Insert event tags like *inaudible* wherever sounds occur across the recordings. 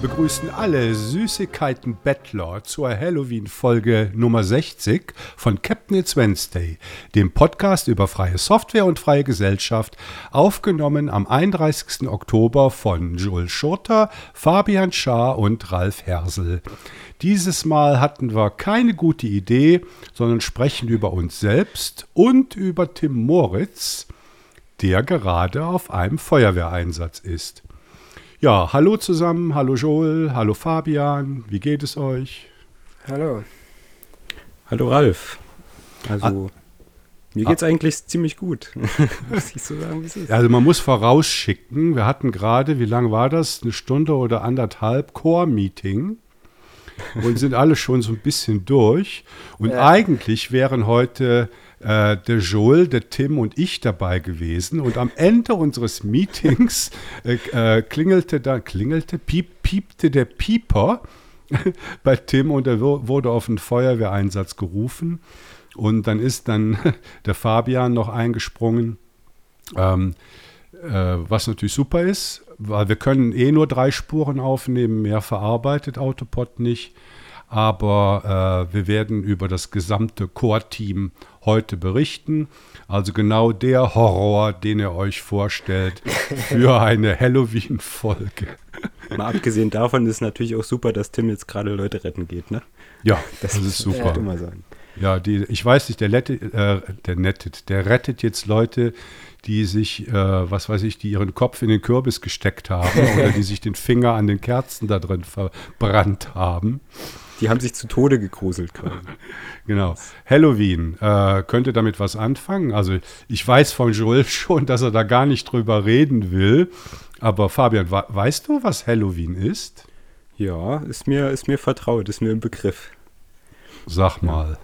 begrüßen alle Süßigkeiten-Bettler zur Halloween-Folge Nummer 60 von Captain It's Wednesday, dem Podcast über freie Software und freie Gesellschaft, aufgenommen am 31. Oktober von Joel Schurter, Fabian Schaar und Ralf Hersel. Dieses Mal hatten wir keine gute Idee, sondern sprechen über uns selbst und über Tim Moritz, der gerade auf einem Feuerwehreinsatz ist. Ja, hallo zusammen, hallo Joel, hallo Fabian, wie geht es euch? Hallo. Hallo Ralf. Also, ah, mir geht's ah, eigentlich ziemlich gut. *laughs* muss ich so sagen, wie es ist. Also man muss vorausschicken, wir hatten gerade, wie lange war das? Eine Stunde oder anderthalb Core-Meeting und sind alle schon so ein bisschen durch. Und ja. eigentlich wären heute äh, der Joel, der Tim und ich dabei gewesen. Und am Ende unseres Meetings äh, äh, klingelte da, klingelte, piep, piepte der Pieper *laughs* bei Tim und er wurde auf einen Feuerwehreinsatz gerufen. Und dann ist dann *laughs* der Fabian noch eingesprungen, ähm, äh, was natürlich super ist, weil wir können eh nur drei Spuren aufnehmen, mehr verarbeitet Autopod nicht aber äh, wir werden über das gesamte Core-Team heute berichten. Also genau der Horror, den ihr euch vorstellt für *laughs* eine Halloween-Folge. Mal abgesehen davon ist natürlich auch super, dass Tim jetzt gerade Leute retten geht, ne? Ja, *laughs* das, das ist super. Immer sein. Ja, die, ich weiß nicht, der, lettet, äh, der, nettet, der rettet jetzt Leute, die sich, äh, was weiß ich, die ihren Kopf in den Kürbis gesteckt haben oder die *laughs* sich den Finger an den Kerzen da drin verbrannt haben. Die haben sich zu Tode gegruselt quasi. *laughs* genau. Halloween, äh, könnte damit was anfangen? Also ich weiß von Joel *laughs* schon, dass er da gar nicht drüber reden will. Aber Fabian, weißt du, was Halloween ist? Ja, ist mir, ist mir vertraut, ist mir im Begriff. Sag mal.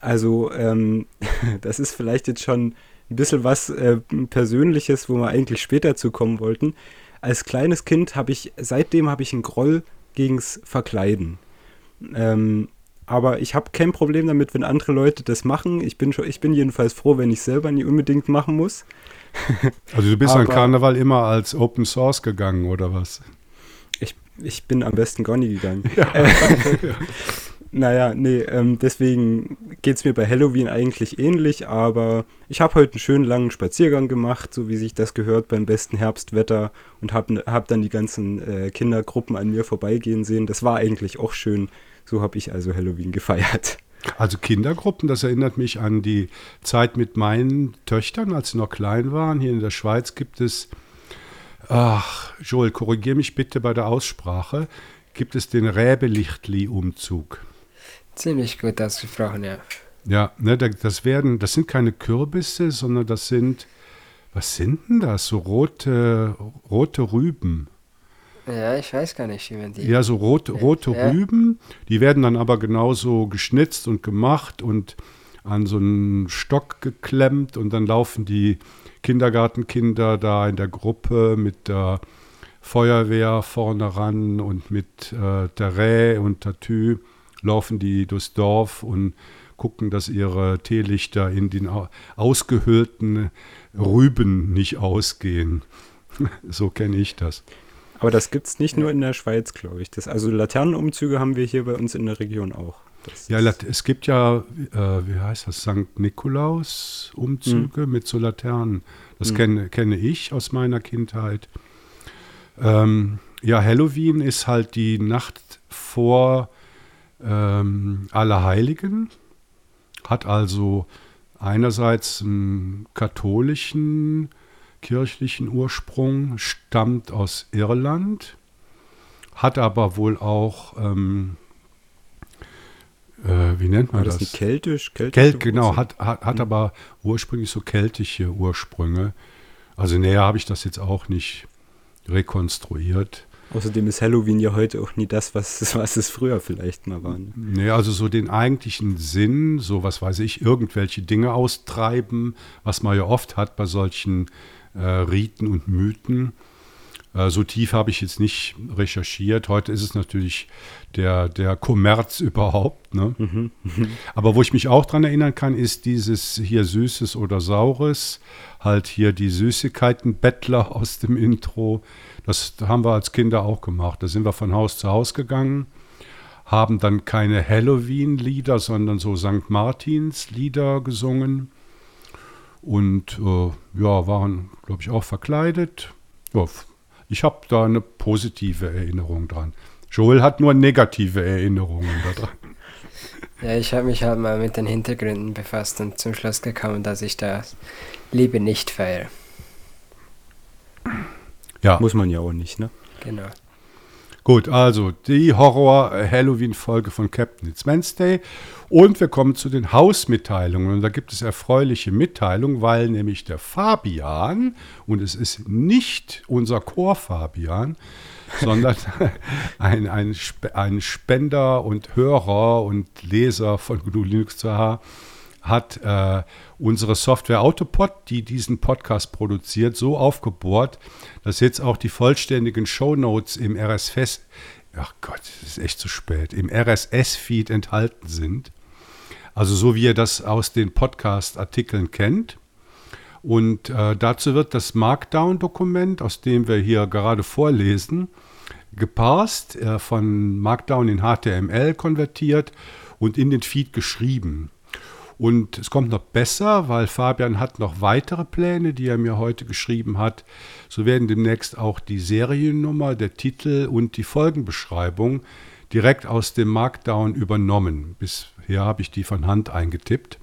Also, ähm, *laughs* das ist vielleicht jetzt schon ein bisschen was äh, Persönliches, wo wir eigentlich später zu kommen wollten. Als kleines Kind habe ich, seitdem habe ich einen Groll gegens Verkleiden. Ähm, aber ich habe kein Problem damit, wenn andere Leute das machen. Ich bin, schon, ich bin jedenfalls froh, wenn ich selber nie unbedingt machen muss. *laughs* also du bist an Karneval immer als Open Source gegangen, oder was? Ich, ich bin am besten gar nie gegangen. Ja. *laughs* *laughs* naja, nee, ähm, deswegen geht es mir bei Halloween eigentlich ähnlich, aber ich habe heute einen schönen langen Spaziergang gemacht, so wie sich das gehört beim besten Herbstwetter und habe hab dann die ganzen äh, Kindergruppen an mir vorbeigehen sehen. Das war eigentlich auch schön so habe ich also Halloween gefeiert. Also Kindergruppen, das erinnert mich an die Zeit mit meinen Töchtern, als sie noch klein waren. Hier in der Schweiz gibt es, ach, Joel, korrigiere mich bitte bei der Aussprache, gibt es den Räbelichtli-Umzug. Ziemlich gut ausgesprochen, ja. Ja, ne, das werden, das sind keine Kürbisse, sondern das sind, was sind denn das? So rote, rote Rüben. Ja, ich weiß gar nicht, wie man die. Ja, so rot, rote ja. Rüben, die werden dann aber genauso geschnitzt und gemacht und an so einen Stock geklemmt und dann laufen die Kindergartenkinder da in der Gruppe mit der Feuerwehr vorne ran und mit äh, Terrain und Tatü laufen die durchs Dorf und gucken, dass ihre Teelichter in den ausgehöhlten Rüben nicht ausgehen. *laughs* so kenne ich das. Aber das gibt es nicht ja. nur in der Schweiz, glaube ich. Das, also Laternenumzüge haben wir hier bei uns in der Region auch. Das ja, es gibt ja, äh, wie heißt das, St. Nikolaus-Umzüge mhm. mit so Laternen. Das mhm. kenne, kenne ich aus meiner Kindheit. Ähm, ja, Halloween ist halt die Nacht vor ähm, Allerheiligen. Hat also einerseits einen katholischen kirchlichen Ursprung, stammt aus Irland, hat aber wohl auch, ähm, äh, wie nennt man das? das? keltisch? Kelt, genau, hat, hat, hat mhm. aber ursprünglich so keltische Ursprünge. Also näher habe ich das jetzt auch nicht rekonstruiert. Außerdem ist Halloween ja heute auch nie das, was, *laughs* was es früher vielleicht mal war. Ne? Nee, also so den eigentlichen Sinn, so was weiß ich, irgendwelche Dinge austreiben, was man ja oft hat bei solchen äh, Riten und Mythen, Äh, so tief habe ich jetzt nicht recherchiert. Heute ist es natürlich der, der Kommerz *laughs* überhaupt. Ne? Mhm. Aber wo ich mich auch dran erinnern kann, ist dieses hier Süßes oder Saures. Halt hier die Süßigkeiten-Bettler *laughs* aus dem Intro. Das haben wir als Kinder auch gemacht. Da sind wir von Haus zu Haus gegangen, haben dann keine Halloween-Lieder, sondern so St. Martins-Lieder gesungen. Und äh, ja, waren, glaube ich, auch verkleidet. Ja, ich habe da eine positive Erinnerung dran. Joel hat nur negative Erinnerungen daran. *laughs* Ja, ich habe mich halt mal mit den Hintergründen befasst und zum Schluss gekommen, dass ich das Liebe nicht feiere. Ja, Muss man ja auch nicht, ne? Genau. Gut, also die Horror-Halloween-Folge von Captain It's Wednesday. Und wir kommen zu den Hausmitteilungen. Und da gibt es erfreuliche Mitteilungen, weil nämlich der Fabian, und es ist nicht unser Chor-Fabian, sondern *laughs* ein, ein, ein Spender und Hörer und Leser von GNU Linux 2H hat äh, unsere Software Autopod, die diesen Podcast produziert, so aufgebohrt, dass jetzt auch die vollständigen Shownotes im RSS, ach Gott, es ist echt zu spät, im RSS-Feed enthalten sind. Also so wie ihr das aus den Podcast-Artikeln kennt. Und äh, dazu wird das Markdown-Dokument, aus dem wir hier gerade vorlesen, geparst, äh, von Markdown in HTML konvertiert und in den Feed geschrieben. Und es kommt noch besser, weil Fabian hat noch weitere Pläne, die er mir heute geschrieben hat. So werden demnächst auch die Seriennummer, der Titel und die Folgenbeschreibung direkt aus dem Markdown übernommen. Bisher habe ich die von Hand eingetippt.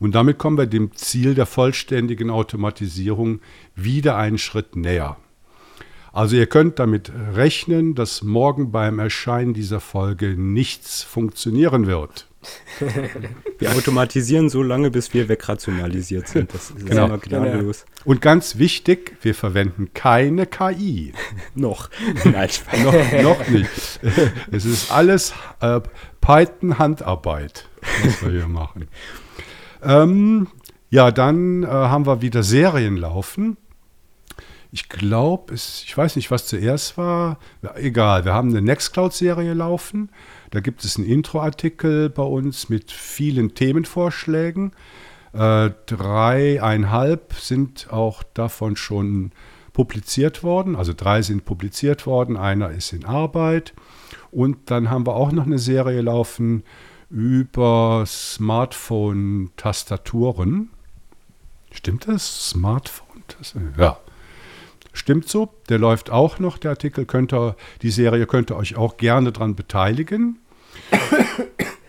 Und damit kommen wir dem Ziel der vollständigen Automatisierung wieder einen Schritt näher. Also ihr könnt damit rechnen, dass morgen beim Erscheinen dieser Folge nichts funktionieren wird. *laughs* Wir automatisieren so lange, bis wir wegrationalisiert sind. Das ist Genau. immer gnadenlos. Und ganz wichtig, wir verwenden keine KI. Noch. *laughs* Nein, noch, noch nicht. Es ist alles äh, Python-Handarbeit, was wir hier machen. Ähm, ja, dann äh, haben wir wieder Serien laufen. Ich glaube, ich weiß nicht, was zuerst war. Ja, egal, wir haben eine Nextcloud-Serie laufen. Da gibt es einen Intro-Artikel bei uns mit vielen Themenvorschlägen. Äh, dreieinhalb sind auch davon schon publiziert worden. Also drei sind publiziert worden, einer ist in Arbeit. Und dann haben wir auch noch eine Serie laufen über Smartphone-Tastaturen. Stimmt das? Smartphone-Tastaturen? Ja. Stimmt so. Der läuft auch noch. Der Artikel könnt ihr, die Serie könnt ihr euch auch gerne dran beteiligen.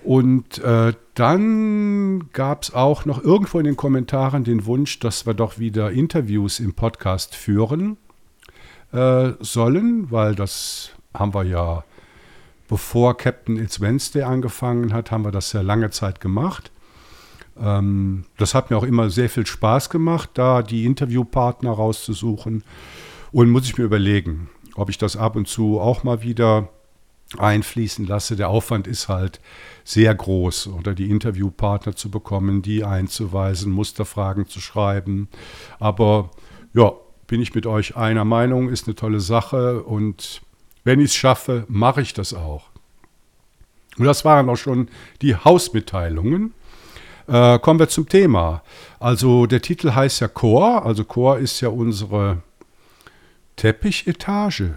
Und äh, dann gab es auch noch irgendwo in den Kommentaren den Wunsch, dass wir doch wieder Interviews im Podcast führen äh, sollen, weil das haben wir ja, bevor Captain It's Wednesday angefangen hat, haben wir das ja lange Zeit gemacht. Ähm, das hat mir auch immer sehr viel Spaß gemacht, da die Interviewpartner rauszusuchen. Und muss ich mir überlegen, ob ich das ab und zu auch mal wieder einfließen lasse. Der Aufwand ist halt sehr groß, oder die Interviewpartner zu bekommen, die einzuweisen, Musterfragen zu schreiben. Aber ja, bin ich mit euch einer Meinung, ist eine tolle Sache und wenn ich es schaffe, mache ich das auch. Und das waren auch schon die Hausmitteilungen. Äh, kommen wir zum Thema. Also der Titel heißt ja Chor, also Chor ist ja unsere Teppichetage.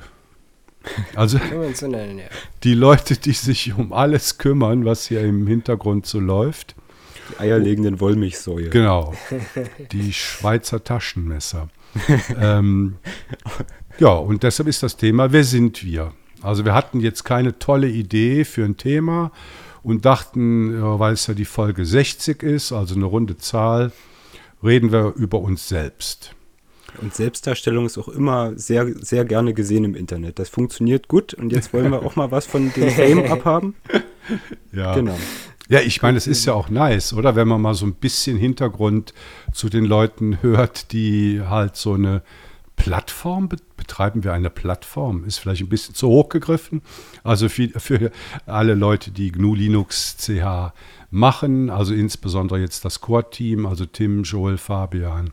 Also nennen, ja. die Leute, die sich um alles kümmern, was hier im Hintergrund so läuft. Die eierlegenden Wollmilchsäue. Genau. Die Schweizer Taschenmesser. *laughs* ähm, ja, und deshalb ist das Thema, wer sind wir? Also wir hatten jetzt keine tolle Idee für ein Thema und dachten, weil es ja die Folge 60 ist, also eine runde Zahl, reden wir über uns selbst. Und Selbstdarstellung ist auch immer sehr, sehr gerne gesehen im Internet. Das funktioniert gut und jetzt wollen wir auch mal was von dem Fame *laughs* abhaben. Ja. Genau. Ja, ich meine, es ist ja auch nice, oder? Wenn man mal so ein bisschen Hintergrund zu den Leuten hört, die halt so eine Plattform bet- betreiben. Wir eine Plattform? Ist vielleicht ein bisschen zu hoch gegriffen. Also für, für alle Leute, die GNU Linux CH machen, also insbesondere jetzt das Core-Team, also Tim, Joel, Fabian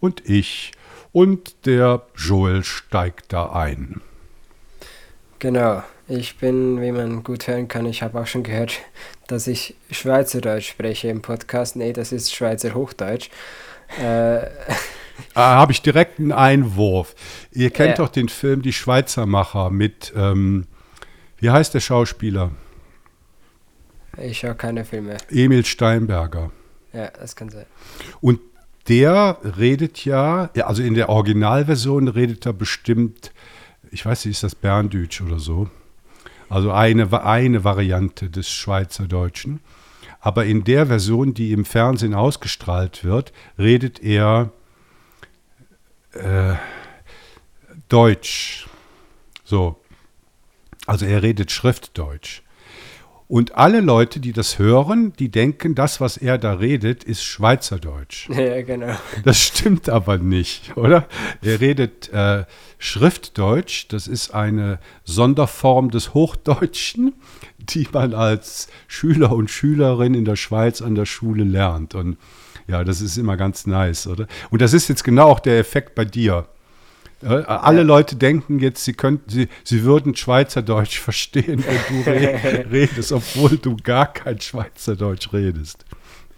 und ich. und der Joel steigt da ein. Genau, ich bin, wie man gut hören kann, ich habe auch schon gehört, dass ich Schweizerdeutsch spreche im Podcast. Nee, das ist Schweizer Hochdeutsch. Äh, Ah, Habe ich direkt einen Einwurf. Ihr kennt Ja. doch den Film Die Schweizermacher mit, ähm, wie heißt der Schauspieler? ich schaue keine Filme. Emil Steinberger. Ja, das kann sein. Und der redet ja, also in der Originalversion redet er bestimmt, ich weiß nicht, ist das Berndütsch oder so? Also eine, eine Variante des Schweizerdeutschen. Aber in der Version, die im Fernsehen ausgestrahlt wird, redet er äh, Deutsch. So. Also er redet Schriftdeutsch. Und alle Leute, die das hören, die denken, das, was er da redet, ist Schweizerdeutsch. *laughs* Ja, genau. Das stimmt aber nicht, oder? Er redet äh, Schriftdeutsch, das ist eine Sonderform des Hochdeutschen, die man als Schüler und Schülerin in der Schweiz an der Schule lernt. Und ja, das ist immer ganz nice, oder? Und das ist jetzt genau auch der Effekt bei dir. Äh, Alle Leute denken jetzt, sie könnten, sie, sie würden Schweizerdeutsch *laughs* verstehen, wenn du re *laughs* redest, obwohl du gar kein Schweizerdeutsch redest.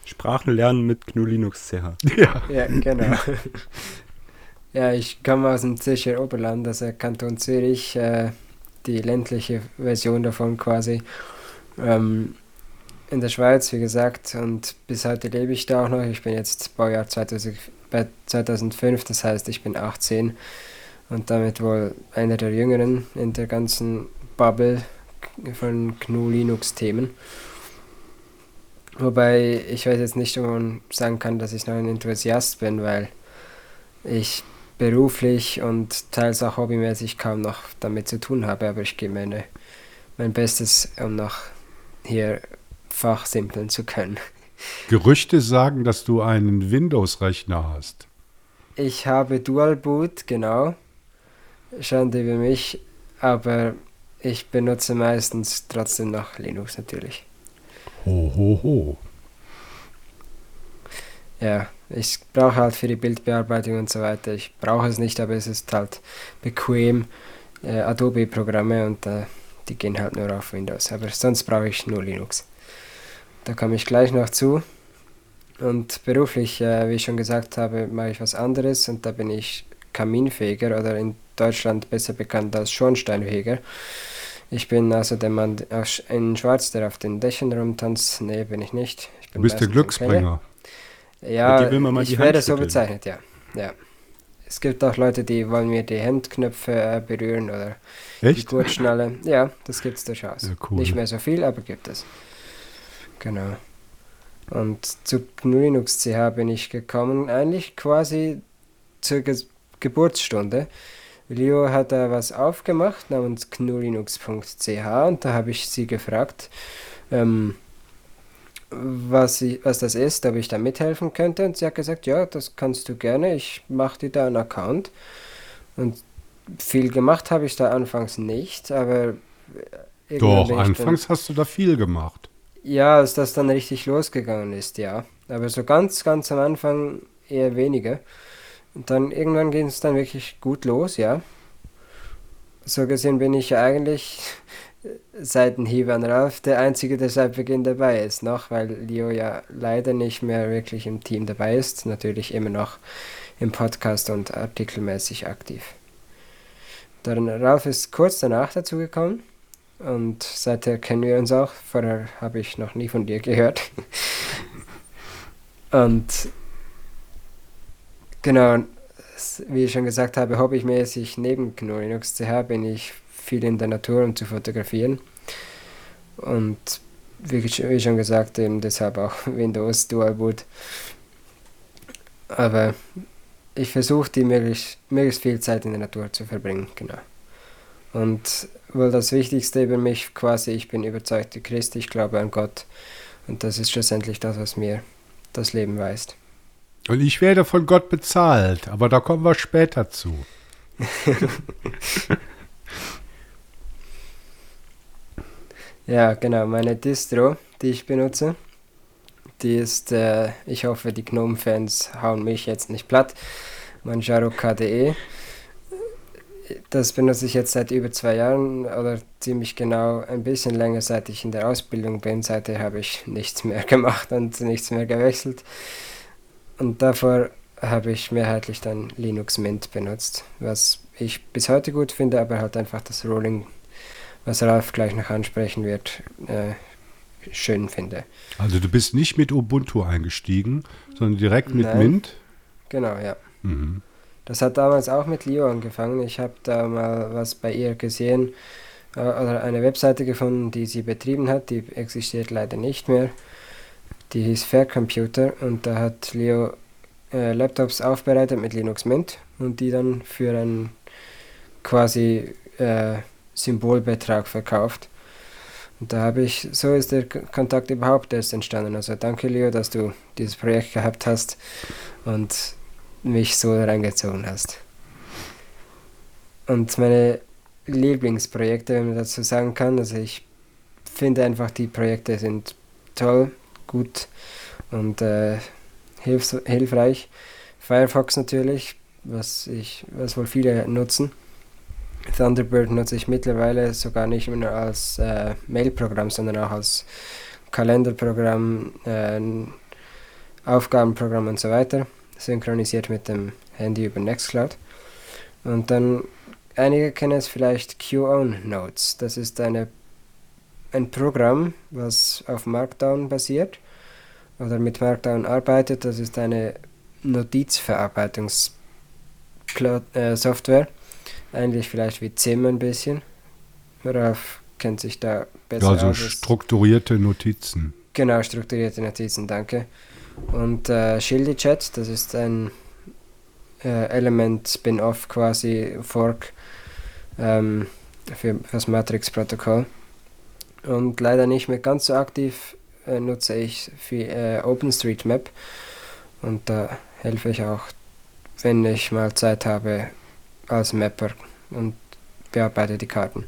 Sprachen lernen mit GNU Linux CH. Ja. Ja, genau. *laughs* ja, ich komme aus dem Zürcher Oberland, also Kanton Zürich, äh, die ländliche Version davon quasi. Ähm, in der Schweiz, wie gesagt, und bis heute lebe ich da auch noch. Ich bin jetzt Baujahr 2000, bei 2005, das heißt, ich bin 18 und damit wohl einer der Jüngeren in der ganzen Bubble von GNU Linux-Themen. Wobei ich weiß jetzt nicht, ob man sagen kann, dass ich noch ein Enthusiast bin, weil ich beruflich und teils auch hobbymäßig kaum noch damit zu tun habe, aber ich gebe meine, mein Bestes, um noch hier fachsimpeln zu können. Gerüchte sagen, dass du einen Windows-Rechner hast. Ich habe Dual Boot, genau. Schande über mich, aber ich benutze meistens trotzdem noch Linux natürlich. Ho, ho, ho. Ja, ich brauche halt für die Bildbearbeitung und so weiter. Ich brauche es nicht, aber es ist halt bequem. Äh, Adobe-Programme und äh, die gehen halt nur auf Windows. Aber sonst brauche ich nur Linux. Da komme ich gleich noch zu. Und beruflich, äh, wie ich schon gesagt habe, mache ich was anderes und da bin ich Kaminfeger oder in Deutschland besser bekannt als Schornsteinfeger. Ich bin also der Mann aus- in Schwarz, der auf den Dächern rumtanzt. Nee, bin ich nicht. Ich Du bin bist der. Glücksbringer. Ja, ich die werde so bezeichnet, ja. ja. Es gibt auch Leute, die wollen mir die Handknöpfe äh, berühren oder die Echt? Gurtschnalle. *laughs* Ja, das gibt es durchaus. Ja, cool. Nicht mehr so viel, aber gibt es. Genau. Und zu GNU Linux CH bin ich gekommen, eigentlich quasi zur Ge Geburtsstunde. Leo hat da was aufgemacht namens gnulinux.ch und da habe ich sie gefragt, ähm, was, sie, was das ist, ob ich da mithelfen könnte. Und sie hat gesagt, ja, das kannst du gerne, ich mache dir da einen Account. Und viel gemacht habe ich da anfangs nicht, aber Doch, ich dann- anfangs hast du da viel gemacht. ja, als das dann richtig losgegangen ist, ja. Aber so ganz, ganz am Anfang eher weniger. Und dann irgendwann ging es dann wirklich gut los, ja. So gesehen bin ich ja eigentlich *laughs* seit dem Hieb an Ralf der Einzige, der seit Beginn dabei ist, noch, weil Leo ja leider nicht mehr wirklich im Team dabei ist. Natürlich immer noch im Podcast und artikelmäßig aktiv. Dann Ralf ist kurz danach dazugekommen. Und seither kennen wir uns auch. Vorher habe ich noch nie von dir gehört. *laughs* Und genau, wie ich schon gesagt habe, hobbymäßig neben GNU Linux CH bin ich viel in der Natur, um zu fotografieren. Und wie schon gesagt, eben deshalb auch *laughs* Windows Dual Boot. Aber ich versuche, die möglichst, möglichst viel Zeit in der Natur zu verbringen, genau. Und wohl das Wichtigste über mich quasi, ich bin überzeugter Christ, ich glaube an Gott. Und das ist schlussendlich das, was mir das Leben weist. Und ich werde von Gott bezahlt, aber da kommen wir später zu. *laughs* Ja, genau, meine Distro, die ich benutze, die ist, äh, ich hoffe, die Gnome-Fans hauen mich jetzt nicht platt, Manjaro KDE. Das benutze ich jetzt seit über zwei Jahren oder ziemlich genau ein bisschen länger, seit ich in der Ausbildung bin. Seither habe ich nichts mehr *laughs* gemacht und nichts mehr gewechselt. Und davor habe ich mehrheitlich dann Linux Mint benutzt, was ich bis heute gut finde, aber halt einfach das Rolling, was Ralf gleich noch ansprechen wird, äh, schön finde. Also du bist nicht mit Ubuntu eingestiegen, sondern direkt mit Nein. Mint? Genau, ja. Mhm. Das hat damals auch mit Leo angefangen. Ich habe da mal was bei ihr gesehen äh, oder eine Webseite gefunden, die sie betrieben hat. Die existiert leider nicht mehr. Die hieß Fair Computer und da hat Leo äh, Laptops aufbereitet mit Linux Mint und die dann für einen quasi äh, Symbolbetrag verkauft. Und da habe ich, so ist der Kontakt überhaupt erst entstanden. Also danke Leo, dass du dieses Projekt gehabt hast und mich so reingezogen hast. Und meine Lieblingsprojekte, wenn man dazu sagen kann, also ich finde einfach, die Projekte sind toll, gut und äh, hilfs hilfreich. Firefox natürlich, was ich, was wohl viele nutzen. Thunderbird nutze ich mittlerweile sogar nicht nur als äh, Mailprogramm, sondern auch als Kalenderprogramm, äh, Aufgabenprogramm und so weiter. Synchronisiert mit dem Handy über Nextcloud. Und dann, einige kennen es vielleicht QOwn Notes. Das ist eine, ein Programm, was auf Markdown basiert oder mit Markdown arbeitet. Das ist eine Notizverarbeitungssoftware. Eigentlich vielleicht wie Zim ein bisschen. Ralf kennt sich da besser Also aus. als- strukturierte Notizen. Genau, strukturierte Notizen, danke. Und äh, ShildyChat, das ist ein äh, Element-Spin-Off quasi, Fork ähm, für das Matrix-Protokoll. Und leider nicht mehr ganz so aktiv äh, nutze ich für äh, OpenStreetMap. Und da helfe ich auch, wenn ich mal Zeit habe, als Mapper und bearbeite die Karten.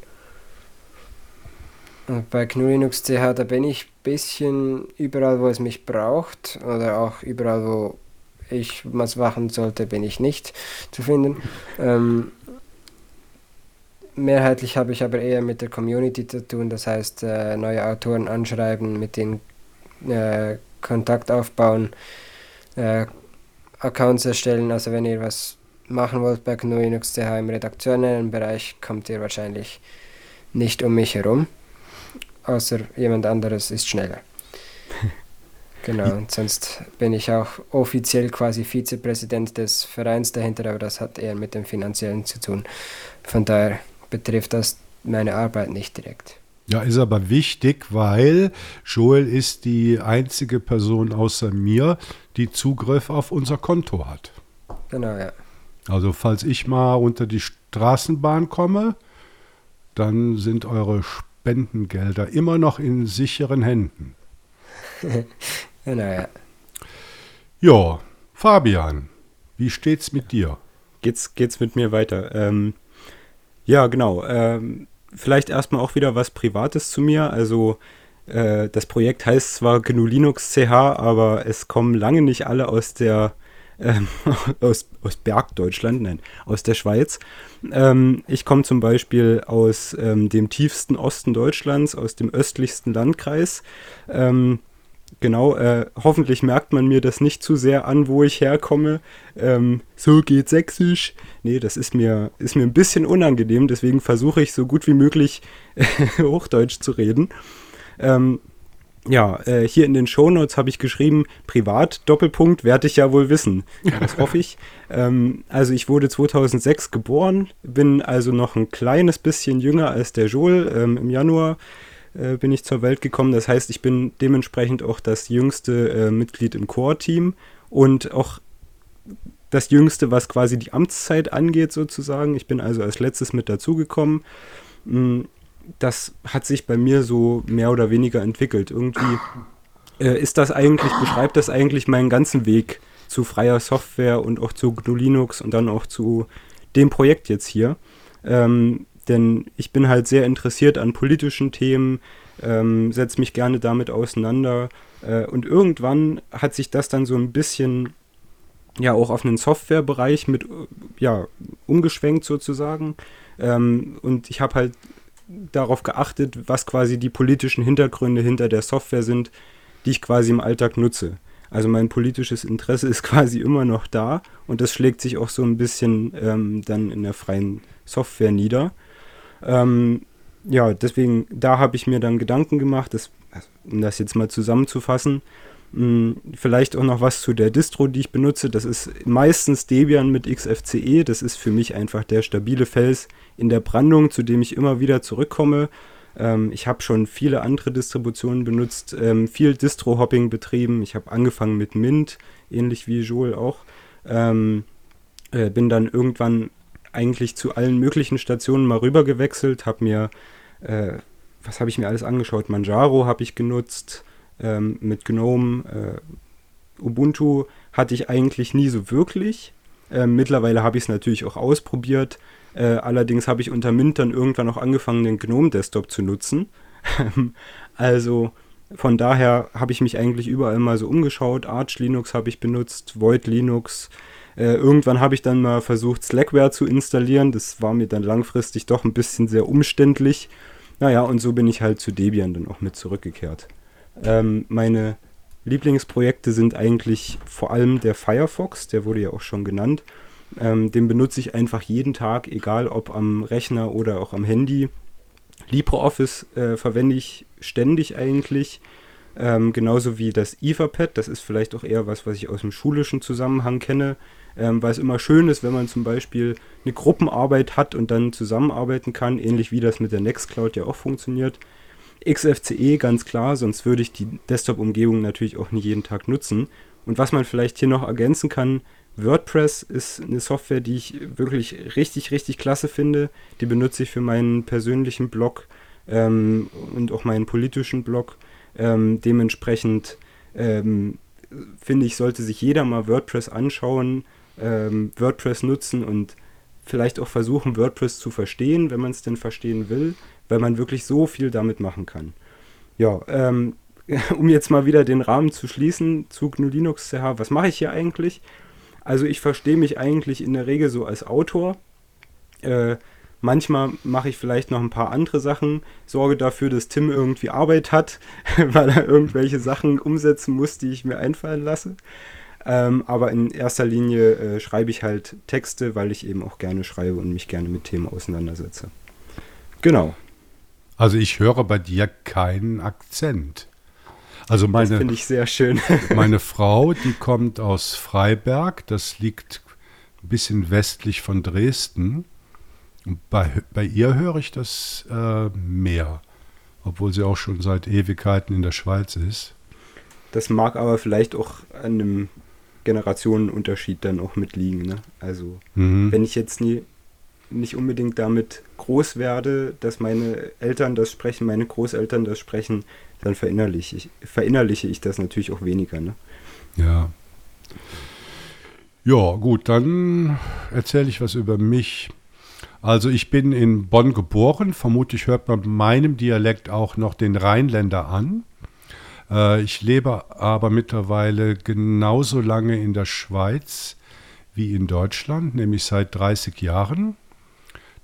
Und bei GNU Linux da bin ich ein bisschen überall, wo es mich braucht oder auch überall, wo ich was machen sollte, bin ich nicht zu finden. Ähm, mehrheitlich habe ich aber eher mit der Community zu tun, das heißt äh, neue Autoren anschreiben, mit denen äh, Kontakt aufbauen, äh, Accounts erstellen. Also wenn ihr was machen wollt bei GNU Linux CH im redaktionellen Bereich, kommt ihr wahrscheinlich nicht um mich herum außer jemand anderes ist schneller. *laughs* Genau, und sonst bin ich auch offiziell quasi Vizepräsident des Vereins dahinter, aber das hat eher mit dem Finanziellen zu tun. Von daher betrifft das meine Arbeit nicht direkt. Ja, ist aber wichtig, weil Joel ist die einzige Person außer mir, die Zugriff auf unser Konto hat. Genau, ja. Also falls ich mal unter die Straßenbahn komme, dann sind eure Spendengelder immer noch in sicheren Händen. *laughs* Genau, ja. Ja, Fabian, wie steht's mit dir? Geht's, geht's mit mir weiter? Ähm, ja, genau. Ähm, vielleicht erstmal auch wieder was Privates zu mir. Also äh, das Projekt heißt zwar GNU Linux CH, aber es kommen lange nicht alle aus der ähm, *laughs* aus, aus Bergdeutschland, nein, aus der Schweiz. Ähm, ich komme zum Beispiel aus ähm, dem tiefsten Osten Deutschlands, aus dem östlichsten Landkreis. Ähm, genau, äh, hoffentlich merkt man mir das nicht zu sehr an, wo ich herkomme. Ähm, so geht Sächsisch. Nee, das ist mir, ist mir ein bisschen unangenehm, deswegen versuche ich so gut wie möglich *laughs* Hochdeutsch zu reden. Ähm, ja, äh, hier in den Shownotes habe ich geschrieben, privat, Doppelpunkt, werde ich ja wohl wissen. Ja, das hoffe ich. *laughs* Ähm, also ich wurde 2006 geboren, bin also noch ein kleines bisschen jünger als der Joel. Ähm, Im Januar äh, bin ich zur Welt gekommen. Das heißt, ich bin dementsprechend auch das jüngste äh, Mitglied im Core-Team und auch das jüngste, was quasi die Amtszeit angeht sozusagen. Ich bin also als letztes mit dazugekommen. Mm, das hat sich bei mir so mehr oder weniger entwickelt. Irgendwie äh, ist das eigentlich, beschreibt das eigentlich meinen ganzen Weg zu freier Software und auch zu GNU Linux und dann auch zu dem Projekt jetzt hier. Ähm, denn ich bin halt sehr interessiert an politischen Themen, ähm, setze mich gerne damit auseinander. Äh, und irgendwann hat sich das dann so ein bisschen ja auch auf einen Softwarebereich mit ja umgeschwenkt sozusagen. Ähm, und ich habe halt darauf geachtet, was quasi die politischen Hintergründe hinter der Software sind, die ich quasi im Alltag nutze. Also mein politisches Interesse ist *laughs* quasi immer noch da und das schlägt sich auch so ein bisschen ähm, dann in der freien Software nieder. Ähm, ja, deswegen, da habe ich mir dann Gedanken gemacht, das, um das jetzt mal zusammenzufassen. Mh, hm, vielleicht auch noch was zu der Distro, die ich benutze. Das ist meistens Debian mit XFCE. Das ist für mich einfach der stabile Fels in der Brandung, zu dem ich immer wieder zurückkomme. Ähm, ich habe schon viele andere Distributionen benutzt, ähm, viel Distro-Hopping betrieben. Ich habe angefangen mit Mint, ähnlich wie Joel auch. Ähm, äh, bin dann irgendwann eigentlich zu allen möglichen Stationen mal rüber gewechselt, habe mir, äh, was habe ich mir alles angeschaut? Manjaro habe ich genutzt, ähm, mit GNOME, äh, Ubuntu hatte ich eigentlich nie so wirklich. Ähm, mittlerweile habe ich es natürlich auch ausprobiert. Äh, allerdings habe ich unter Mint dann irgendwann auch angefangen, den GNOME-Desktop zu nutzen. *laughs* also von daher habe ich mich eigentlich überall mal so umgeschaut. Arch Linux habe ich benutzt, Void Linux, äh, irgendwann habe ich dann mal versucht, Slackware zu installieren. Das war mir dann langfristig doch ein bisschen sehr umständlich. Naja, und so bin ich halt zu Debian dann auch mit zurückgekehrt. Ähm, meine Lieblingsprojekte sind eigentlich vor allem der Firefox, der wurde ja auch schon genannt. Ähm, den benutze ich einfach jeden Tag, egal ob am Rechner oder auch am Handy. LibreOffice äh, verwende ich ständig eigentlich. Ähm, genauso wie das Etherpad, das ist vielleicht auch eher was, was ich aus dem schulischen Zusammenhang kenne ähm, weil es immer schön ist, wenn man zum Beispiel eine Gruppenarbeit hat und dann zusammenarbeiten kann, ähnlich wie das mit der Nextcloud ja auch funktioniert. XFCE ganz klar, sonst würde ich die Desktop-Umgebung natürlich auch nicht jeden Tag nutzen. Und was man vielleicht hier noch ergänzen kann, WordPress ist eine Software, die ich wirklich richtig, richtig klasse finde. Die benutze ich für meinen persönlichen Blog ähm, und auch meinen politischen Blog. Ähm, dementsprechend ähm, finde ich, sollte sich jeder mal WordPress anschauen ähm, WordPress nutzen und vielleicht auch versuchen, WordPress zu verstehen, wenn man es denn verstehen will, weil man wirklich so viel damit machen kann. Ja, ähm, *laughs* um jetzt mal wieder den Rahmen zu schließen zu GNU Linux CH, was mache ich hier eigentlich? Also ich verstehe mich eigentlich in der Regel so als Autor. Äh, manchmal mache ich vielleicht noch ein paar andere Sachen, sorge dafür, dass Tim irgendwie Arbeit hat, *laughs* weil er irgendwelche Sachen umsetzen muss, die ich mir einfallen lasse. Ähm, aber in erster Linie äh, schreibe ich halt Texte, weil ich eben auch gerne schreibe und mich gerne mit Themen auseinandersetze. Genau. Also ich höre bei dir keinen Akzent. Also meine, das finde ich sehr schön. *laughs* meine *laughs* Frau, die kommt aus Freiberg, das liegt ein bisschen westlich von Dresden. Bei, bei ihr höre ich das äh, mehr, obwohl sie auch schon seit Ewigkeiten in der Schweiz ist. Das mag aber vielleicht auch an einem Generationenunterschied dann auch mitliegen. Ne? Also mhm. wenn ich jetzt nie, nicht unbedingt damit groß werde, dass meine Eltern das sprechen, meine Großeltern das sprechen, dann verinnerliche ich, verinnerliche ich das natürlich auch weniger. Ne? Ja. Ja, gut, dann erzähle ich was über mich. Also ich bin in Bonn geboren, vermutlich hört man meinem Dialekt auch noch den Rheinländer an. Äh, ich lebe aber mittlerweile genauso lange in der Schweiz wie in Deutschland, nämlich seit 30 Jahren.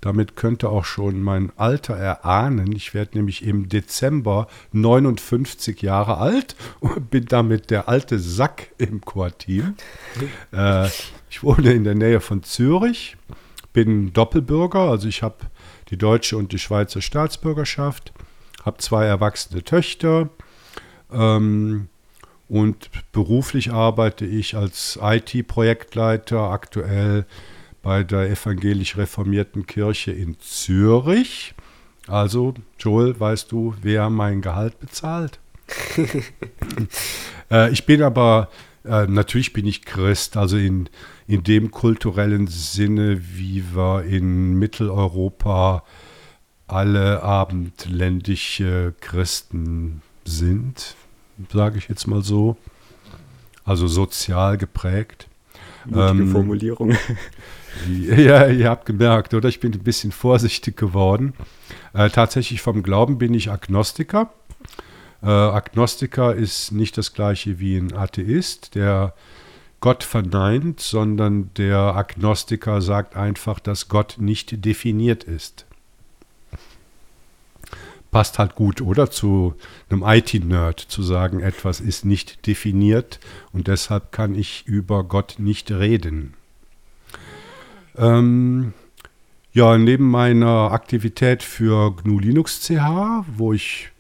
Damit könnte auch schon mein Alter erahnen. Ich werde nämlich im Dezember 59 Jahre alt und bin damit der alte Sack im Quartier. *laughs* Äh, ich wohne in der Nähe von Zürich, bin Doppelbürger, also ich habe die deutsche und die Schweizer Staatsbürgerschaft, habe zwei erwachsene Töchter, ähm, und beruflich arbeite ich als IT-Projektleiter aktuell bei der evangelisch reformierten Kirche in Zürich. Also, Joel, weißt du, wer mein Gehalt bezahlt? *laughs* äh, ich bin aber, äh, natürlich bin ich Christ, also in, in dem kulturellen Sinne, wie wir in Mitteleuropa alle abendländische Christen sind, sage ich jetzt mal so. Also sozial geprägt. Mutige ähm, Formulierung. *laughs* Ja, ihr habt gemerkt, oder? Ich bin ein bisschen vorsichtig geworden. Äh, tatsächlich vom Glauben bin ich Agnostiker. Äh, Agnostiker ist nicht das gleiche wie ein Atheist, der Gott verneint, sondern der Agnostiker sagt einfach, dass Gott nicht definiert ist. Passt halt gut, oder? Zu einem IT-Nerd zu sagen, etwas ist nicht definiert und deshalb kann ich über Gott nicht reden. Ähm, ja, neben meiner Aktivität für GNU Linux CH, wo ich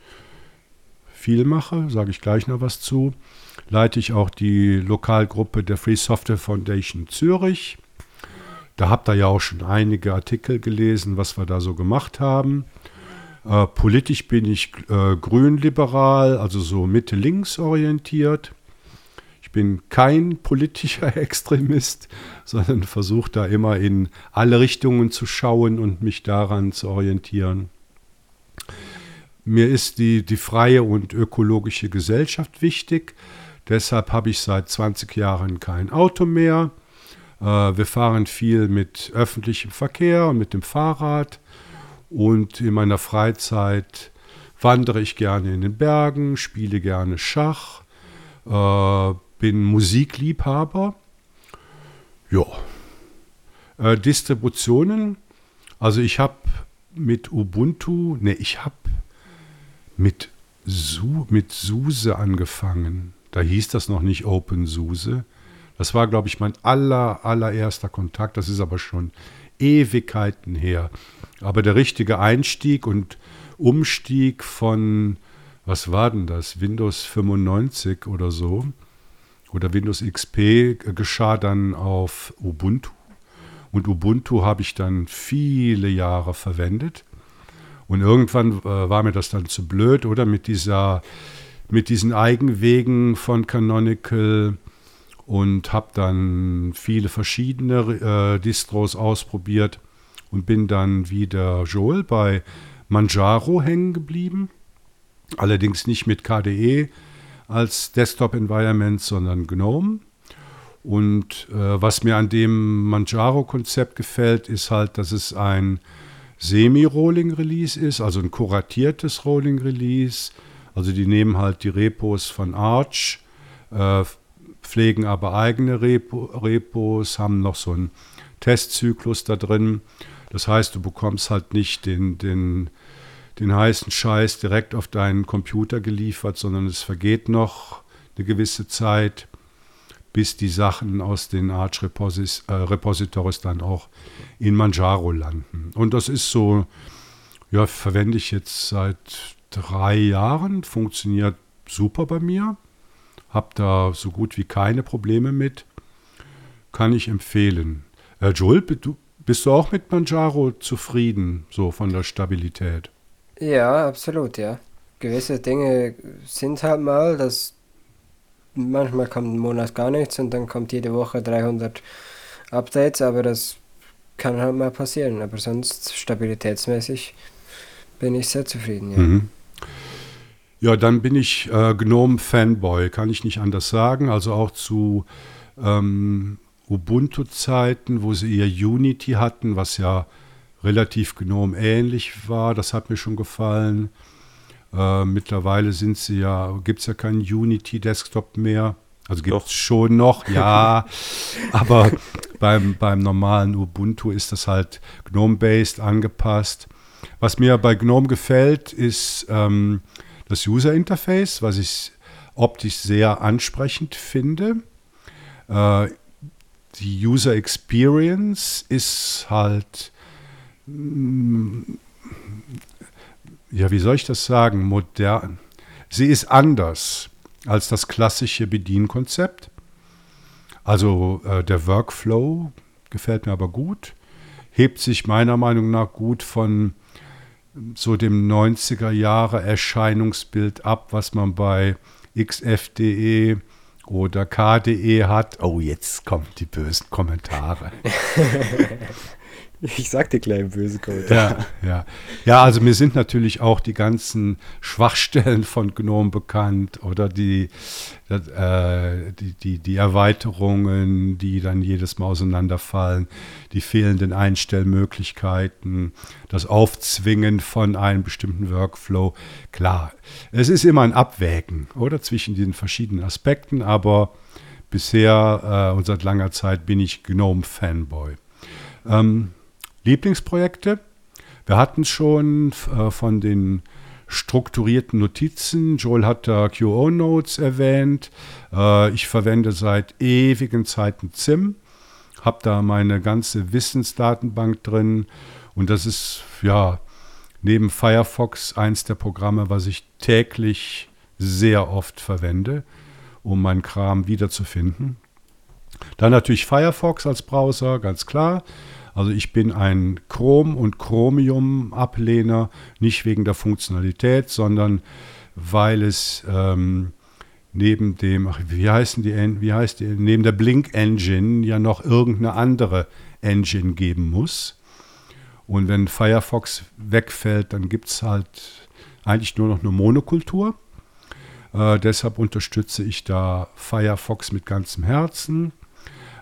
viel mache, sage ich gleich noch was zu, leite ich auch die Lokalgruppe der Free Software Foundation Zürich. Da habt ihr ja auch schon einige Artikel gelesen, was wir da so gemacht haben. Äh, politisch bin ich äh, grün-liberal, also so Mitte-links orientiert. Ich bin kein politischer *laughs* Extremist, sondern versuche da immer in alle Richtungen zu schauen und mich daran zu orientieren. Mir ist die, die freie und ökologische Gesellschaft wichtig. Deshalb habe ich seit 20 Jahren kein Auto mehr. Äh, wir fahren viel mit öffentlichem Verkehr und mit dem Fahrrad. Und in meiner Freizeit wandere ich gerne in den Bergen, spiele gerne Schach, äh, bin Musikliebhaber. Ja. Äh, Distributionen. Also ich habe mit Ubuntu, ne, ich habe mit, Su, mit SUSE angefangen. Da hieß das noch nicht OpenSUSE. Das war, glaube ich, mein aller, allererster Kontakt. Das ist aber schon Ewigkeiten her. Aber der richtige Einstieg und Umstieg von, was war denn das, Windows 95 oder so, oder Windows XP geschah dann auf Ubuntu. Und Ubuntu habe ich dann viele Jahre verwendet. Und irgendwann äh, war mir das dann zu blöd, oder mit dieser mit diesen Eigenwegen von Canonical und habe dann viele verschiedene äh, Distros ausprobiert und bin dann wieder Joel bei Manjaro hängen geblieben. Allerdings nicht mit KDE als Desktop-Environment, sondern GNOME. Und äh, was mir an dem Manjaro-Konzept gefällt, ist halt, dass es ein Semi-Rolling-Release ist, also ein kuratiertes Rolling-Release also die nehmen halt die Repos von Arch, äh, pflegen aber eigene Repo, Repos, haben noch so einen Testzyklus da drin. Das heißt, du bekommst halt nicht den, den, den heißen Scheiß direkt auf deinen Computer geliefert, sondern es vergeht noch eine gewisse Zeit, bis die Sachen aus den Arch Reposis, äh, Repositories dann auch in Manjaro landen. Und das ist so, ja, verwende ich jetzt seit drei Jahren, funktioniert super bei mir. Habe da so gut wie keine Probleme mit. Kann ich empfehlen. Äh, Joel, du, bist du auch mit Manjaro zufrieden, so von der Stabilität? Ja, absolut, ja. Gewisse Dinge sind halt mal, dass manchmal kommt ein Monat gar nichts und dann kommt jede Woche 300 Updates, aber das kann halt mal passieren. Aber sonst stabilitätsmäßig bin ich sehr zufrieden, ja. Mhm. Ja, dann bin ich äh, GNOME-Fanboy, kann ich nicht anders sagen. Also auch zu ähm, Ubuntu-Zeiten, wo sie ihr Unity hatten, was ja relativ GNOME ähnlich war, das hat mir schon gefallen. Äh, mittlerweile sind sie ja, gibt es ja keinen Unity-Desktop mehr. Also gibt es schon noch, *laughs* ja, aber beim, beim normalen Ubuntu ist das halt GNOME-based angepasst. Was mir bei GNOME gefällt, ist ähm, das User Interface, was ich optisch sehr ansprechend finde. Äh, die User Experience ist halt, mm, ja, wie soll ich das sagen, modern. Sie ist anders als das klassische Bedienkonzept. Also äh, der Workflow gefällt mir aber gut, hebt sich meiner Meinung nach gut von so dem 90er Jahre Erscheinungsbild ab, was man bei xf.de oder k.de hat. Oh, jetzt kommen die bösen Kommentare. *laughs* *laughs* Ich sagte gleich böse Kommentare. Ja, ja. ja, also mir sind natürlich auch die ganzen Schwachstellen von GNOME bekannt oder die, äh, die, die, die Erweiterungen, die dann jedes Mal auseinanderfallen, die fehlenden Einstellmöglichkeiten, das Aufzwingen von einem bestimmten Workflow. Klar, es ist immer ein Abwägen, oder zwischen diesen verschiedenen Aspekten, aber bisher äh, und seit langer Zeit bin ich GNOME-Fanboy. Ähm, Lieblingsprojekte? Wir hatten schon äh, von den strukturierten Notizen. Joel hat da QO-Notes erwähnt. Äh, ich verwende seit ewigen Zeiten ZIM, habe da meine ganze Wissensdatenbank drin und das ist ja neben Firefox eins der Programme, was ich täglich sehr oft verwende, um meinen Kram wiederzufinden. Dann natürlich Firefox als Browser, ganz klar. Also ich bin ein Chrome- und Chromium-Ablehner, nicht wegen der Funktionalität, sondern weil es ähm, neben dem, ach, wie heißen die, wie heißt die, neben der Blink Engine ja noch irgendeine andere Engine geben muss. Und wenn Firefox wegfällt, dann gibt es halt eigentlich nur noch eine Monokultur. Äh, deshalb unterstütze ich da Firefox mit ganzem Herzen.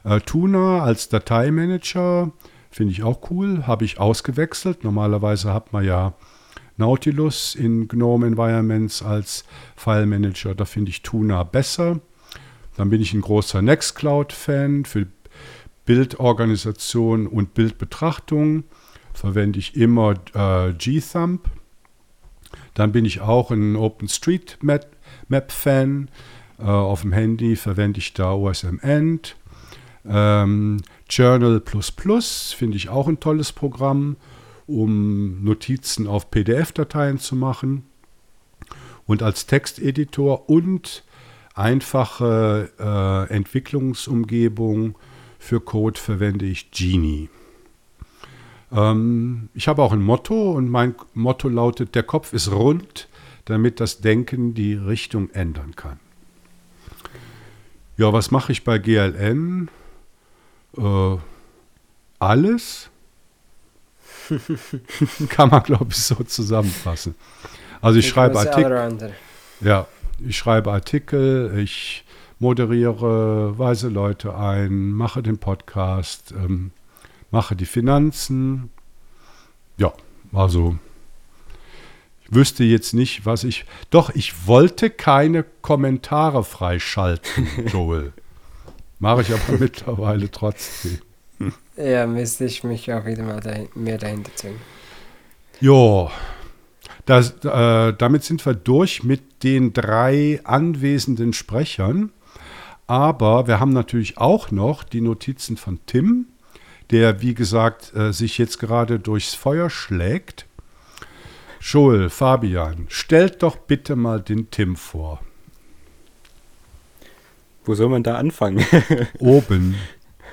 Äh, Tuna als Dateimanager Finde ich auch cool. Habe ich ausgewechselt. Normalerweise hat man ja Nautilus in GNOME Environments als File Manager. Da finde ich Tuna besser. Dann bin ich ein großer Nextcloud-Fan für Bildorganisation und Bildbetrachtung. Verwende ich immer äh, gthumb. Dann bin ich auch ein OpenStreetMap-Fan. Äh, auf dem Handy verwende ich da OSM End. Ähm, Journal finde ich auch ein tolles Programm, um Notizen auf PDF-Dateien zu machen. Und als Texteditor und einfache äh, Entwicklungsumgebung für Code verwende ich Genie. Ähm, ich habe auch ein Motto und mein Motto lautet, der Kopf ist rund, damit das Denken die Richtung ändern kann. Ja, was mache ich bei GLN? Äh, alles. *laughs* Kann man, glaube ich, so zusammenfassen. Also ich, ich schreibe Artikel. Ja, ich schreibe Artikel, ich moderiere, weise Leute ein, mache den Podcast, ähm, mache die Finanzen. Ja, also ich wüsste jetzt nicht, was ich. Doch, ich wollte keine Kommentare freischalten, *laughs* Joel. Mache ich aber *laughs* mittlerweile trotzdem. Ja, müsste ich mich auch wieder mal dahin, mehr dahinter zwingen. Jo, das, äh, damit sind wir durch mit den drei anwesenden Sprechern. Aber wir haben natürlich auch noch die Notizen von Tim, der, wie gesagt, äh, sich jetzt gerade durchs Feuer schlägt. Joel, Fabian, stellt doch bitte mal den Tim vor. Wo soll man da anfangen? *laughs* Oben.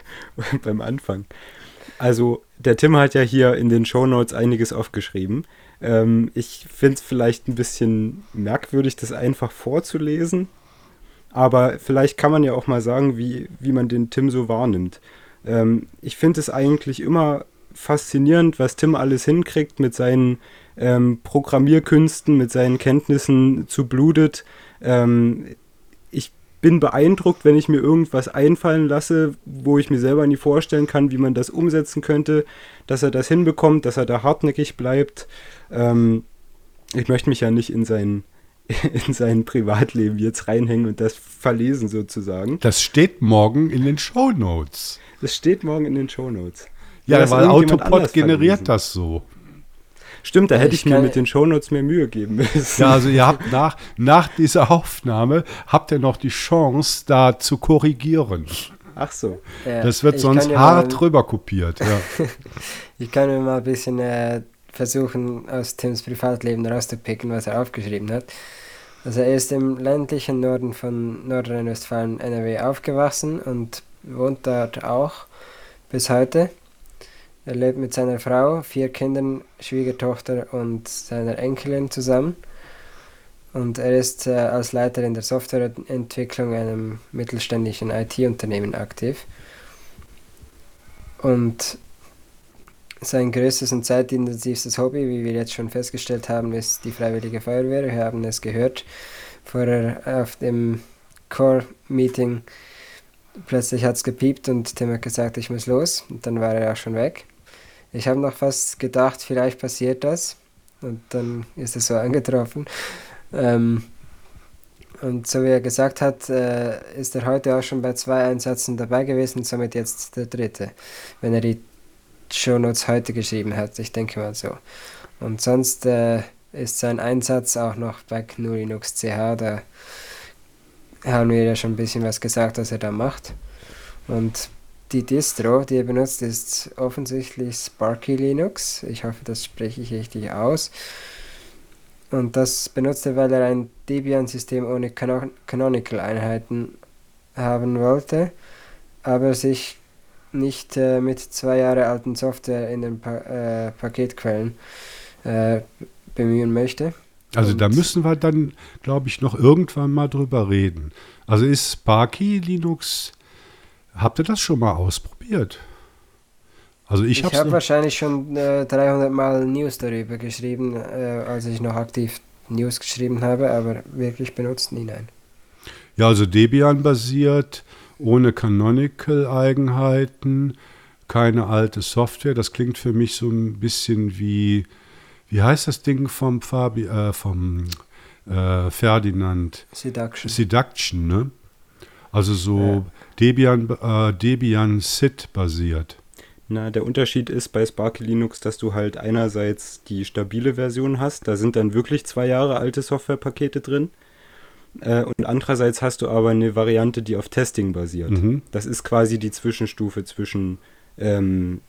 *laughs* Beim Anfang. Also, der Tim hat ja hier in den Show Notes einiges aufgeschrieben. Ähm, ich finde es vielleicht ein bisschen merkwürdig, das einfach vorzulesen. Aber vielleicht kann man ja auch mal sagen, wie, wie man den Tim so wahrnimmt. Ähm, ich finde es eigentlich immer faszinierend, was Tim alles hinkriegt mit seinen ähm, Programmierkünsten, mit seinen Kenntnissen zu Blutet. Ähm, bin beeindruckt, wenn ich mir irgendwas einfallen lasse, wo ich mir selber nie vorstellen kann, wie man das umsetzen könnte, dass er das hinbekommt, dass er da hartnäckig bleibt. Ähm, ich möchte mich ja nicht in sein, *laughs* in sein Privatleben jetzt reinhängen und das verlesen sozusagen. Das steht morgen in den Show Notes. Das steht morgen in den Show Notes. Ja, weil Autopod generiert das so. Stimmt, da hätte ich, ich mir mit den Shownotes mehr Mühe geben müssen. Ja, also ihr habt nach, nach dieser Aufnahme, habt ihr noch die Chance, da zu korrigieren. Ach so. Ja, das wird sonst hart drüber kopiert. Ja. *laughs* ich kann mir mal ein bisschen äh, versuchen, aus Tims Privatleben rauszupicken, was er aufgeschrieben hat. Also er ist im ländlichen Norden von Nordrhein-Westfalen NRW aufgewachsen und wohnt dort auch bis heute. Er lebt mit seiner Frau, vier Kindern, Schwiegertochter und seiner Enkelin zusammen. Und er ist äh, als Leiter in der Softwareentwicklung einem mittelständischen IT-Unternehmen aktiv. Und sein größtes und zeitintensivstes Hobby, wie wir jetzt schon festgestellt haben, ist die Freiwillige Feuerwehr. Wir haben es gehört vorher auf dem Core-Meeting. Plötzlich hat es gepiept und Tim hat gesagt, ich muss los. Und dann war er auch schon weg. Ich habe noch fast gedacht, vielleicht passiert das. Und dann ist es so eingetroffen. Ähm, Und so wie er gesagt hat, äh, ist er heute auch schon bei zwei Einsätzen dabei gewesen, somit jetzt der dritte, wenn er die Shownotes heute geschrieben hat. Ich denke mal so. Und sonst äh, ist sein Einsatz auch noch bei GNU Linux CH. Da haben wir ja schon ein bisschen was gesagt, was er da macht. Und die Distro, die er benutzt, ist offensichtlich Sparky Linux. Ich hoffe, das spreche ich richtig aus. Und das benutzt er, weil er ein Debian-System ohne Canon Canonical-Einheiten haben wollte, aber sich nicht äh, mit zwei Jahre alten Software in den pa äh, Paketquellen äh, bemühen möchte. Also da müssen wir dann, glaube ich, noch irgendwann mal drüber reden. Also ist Sparky Linux, habt ihr das schon mal ausprobiert? Also ich, ich habe wahrscheinlich schon äh, 300 Mal News darüber geschrieben, äh, als ich noch aktiv News geschrieben habe, aber wirklich benutzt nie, nein. Ja, also Debian basiert, ohne Canonical-Eigenheiten, keine alte Software. Das klingt für mich so ein bisschen wie wie heißt das Ding vom, Fabi, äh, vom äh, Ferdinand? Seduction. Seduction, ne? Also so ja. Debian, äh, Debian SID basiert. Na, der Unterschied ist bei Sparky Linux, dass du halt einerseits die stabile Version hast, da sind dann wirklich zwei Jahre alte Softwarepakete drin. Äh, und andererseits hast du aber eine Variante, die auf Testing basiert. Mhm. Das ist quasi die Zwischenstufe zwischen ähm,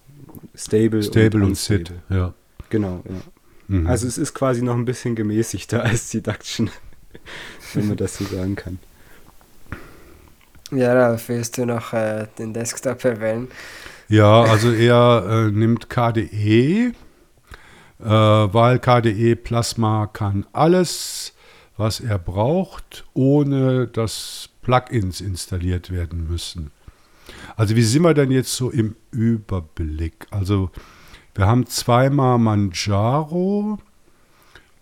Stable, Stable und, und SID. Ja. Genau, ja. Mhm. Also es ist quasi noch ein bisschen gemäßigter *laughs* als Deduction, *laughs* wenn man das so sagen kann. Ja, willst du noch äh, den Desktop erwähnen? Ja, also er äh, nimmt KDE, äh, weil KDE Plasma kann alles, was er braucht, ohne dass Plugins installiert werden müssen. Also wie sind wir denn jetzt so im Überblick? Also wir haben zweimal Manjaro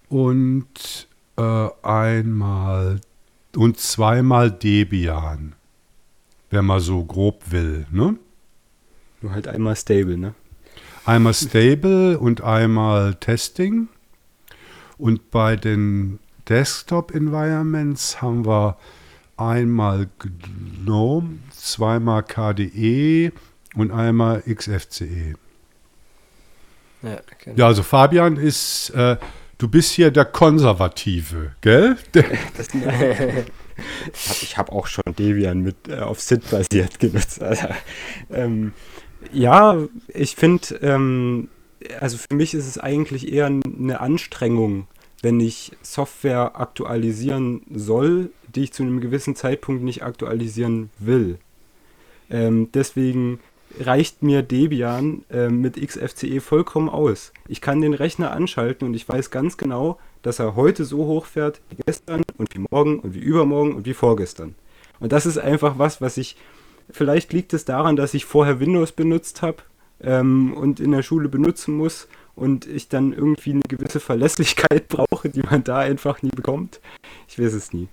und äh, einmal und zweimal Debian. Wenn man so grob will, ne? Nur halt einmal Stable, ne? Einmal Stable und einmal Testing. Und bei den Desktop-Environments haben wir einmal GNOME, zweimal KDE und einmal XFCE. Ja, genau. ja also Fabian ist, äh, du bist hier der Konservative, gell? *laughs* *laughs* ich habe auch schon Debian mit äh, auf SID basiert genutzt. Also, ähm, ja, ich finde, ähm, also für mich ist es eigentlich eher eine Anstrengung, wenn ich Software aktualisieren soll, die ich zu einem gewissen Zeitpunkt nicht aktualisieren will. Ähm, deswegen reicht mir Debian äh, mit XFCE vollkommen aus. Ich kann den Rechner anschalten und ich weiß ganz genau, dass er heute so hochfährt wie gestern und wie morgen und wie übermorgen und wie vorgestern. Und das ist einfach was, was ich, vielleicht liegt es daran, dass ich vorher Windows benutzt habe ähm, und in der Schule benutzen muss und ich dann irgendwie eine gewisse Verlässlichkeit *laughs* brauche, die man da einfach nie bekommt. Ich weiß es nie.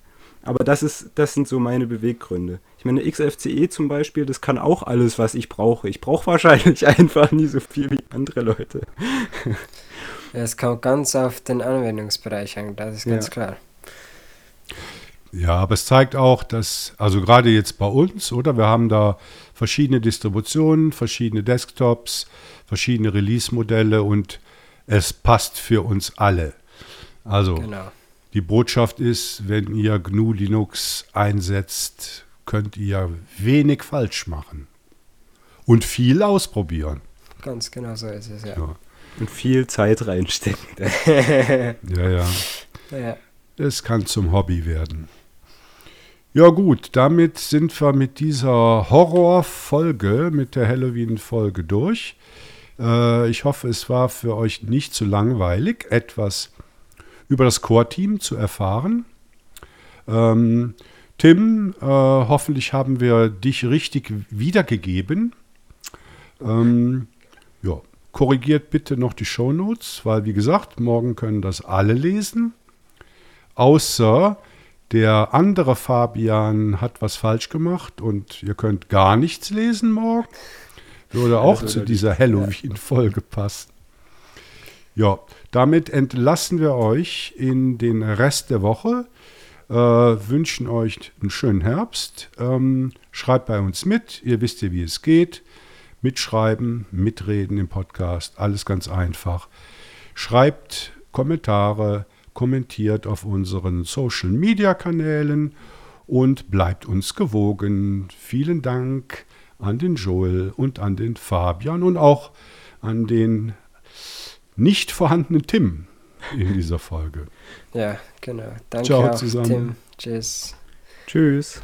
Aber das, ist, das sind so meine Beweggründe. Ich meine, XFCE zum Beispiel, das kann auch alles, was ich brauche. Ich brauche wahrscheinlich *laughs* einfach nie so viel wie andere Leute. *laughs* Es kommt ganz auf den Anwendungsbereich an, das ist ganz ja. klar. Ja, aber es zeigt auch, dass, also gerade jetzt bei uns, oder? Wir haben da verschiedene Distributionen, verschiedene Desktops, verschiedene Release-Modelle und es passt für uns alle. Also genau. Die Botschaft ist, wenn ihr GNU Linux einsetzt, könnt ihr wenig falsch machen. Und viel ausprobieren. Ganz genau so ist es, ja. ja. Und viel Zeit reinstecken. *laughs* ja, ja. ja. Es kann zum Hobby werden. Ja gut, damit sind wir mit dieser Horrorfolge, mit der Halloween-Folge durch. Äh, ich hoffe, es war für euch nicht zu langweilig, etwas über das Core-Team zu erfahren. Ähm, Tim, äh, hoffentlich haben wir dich richtig wiedergegeben. Ähm, ja, korrigiert bitte noch die Shownotes, weil wie gesagt, morgen können das alle lesen. Außer der andere Fabian hat was falsch gemacht und ihr könnt gar nichts lesen morgen. Würde auch zu dieser Halloween-Folge passen. Ja, damit entlassen wir euch in den Rest der Woche. Äh, wünschen euch einen schönen Herbst. Ähm, schreibt bei uns mit. Ihr wisst ja, wie es geht. Mitschreiben, mitreden im Podcast. Alles ganz einfach. Schreibt Kommentare, kommentiert auf unseren Social Media Kanälen und bleibt uns gewogen. Vielen Dank an den Joel und an den Fabian und auch an den nicht vorhandenen Tim in dieser Folge. Ja, genau. Danke Ciao auch, zusammen. Tim. Tschüss. Tschüss.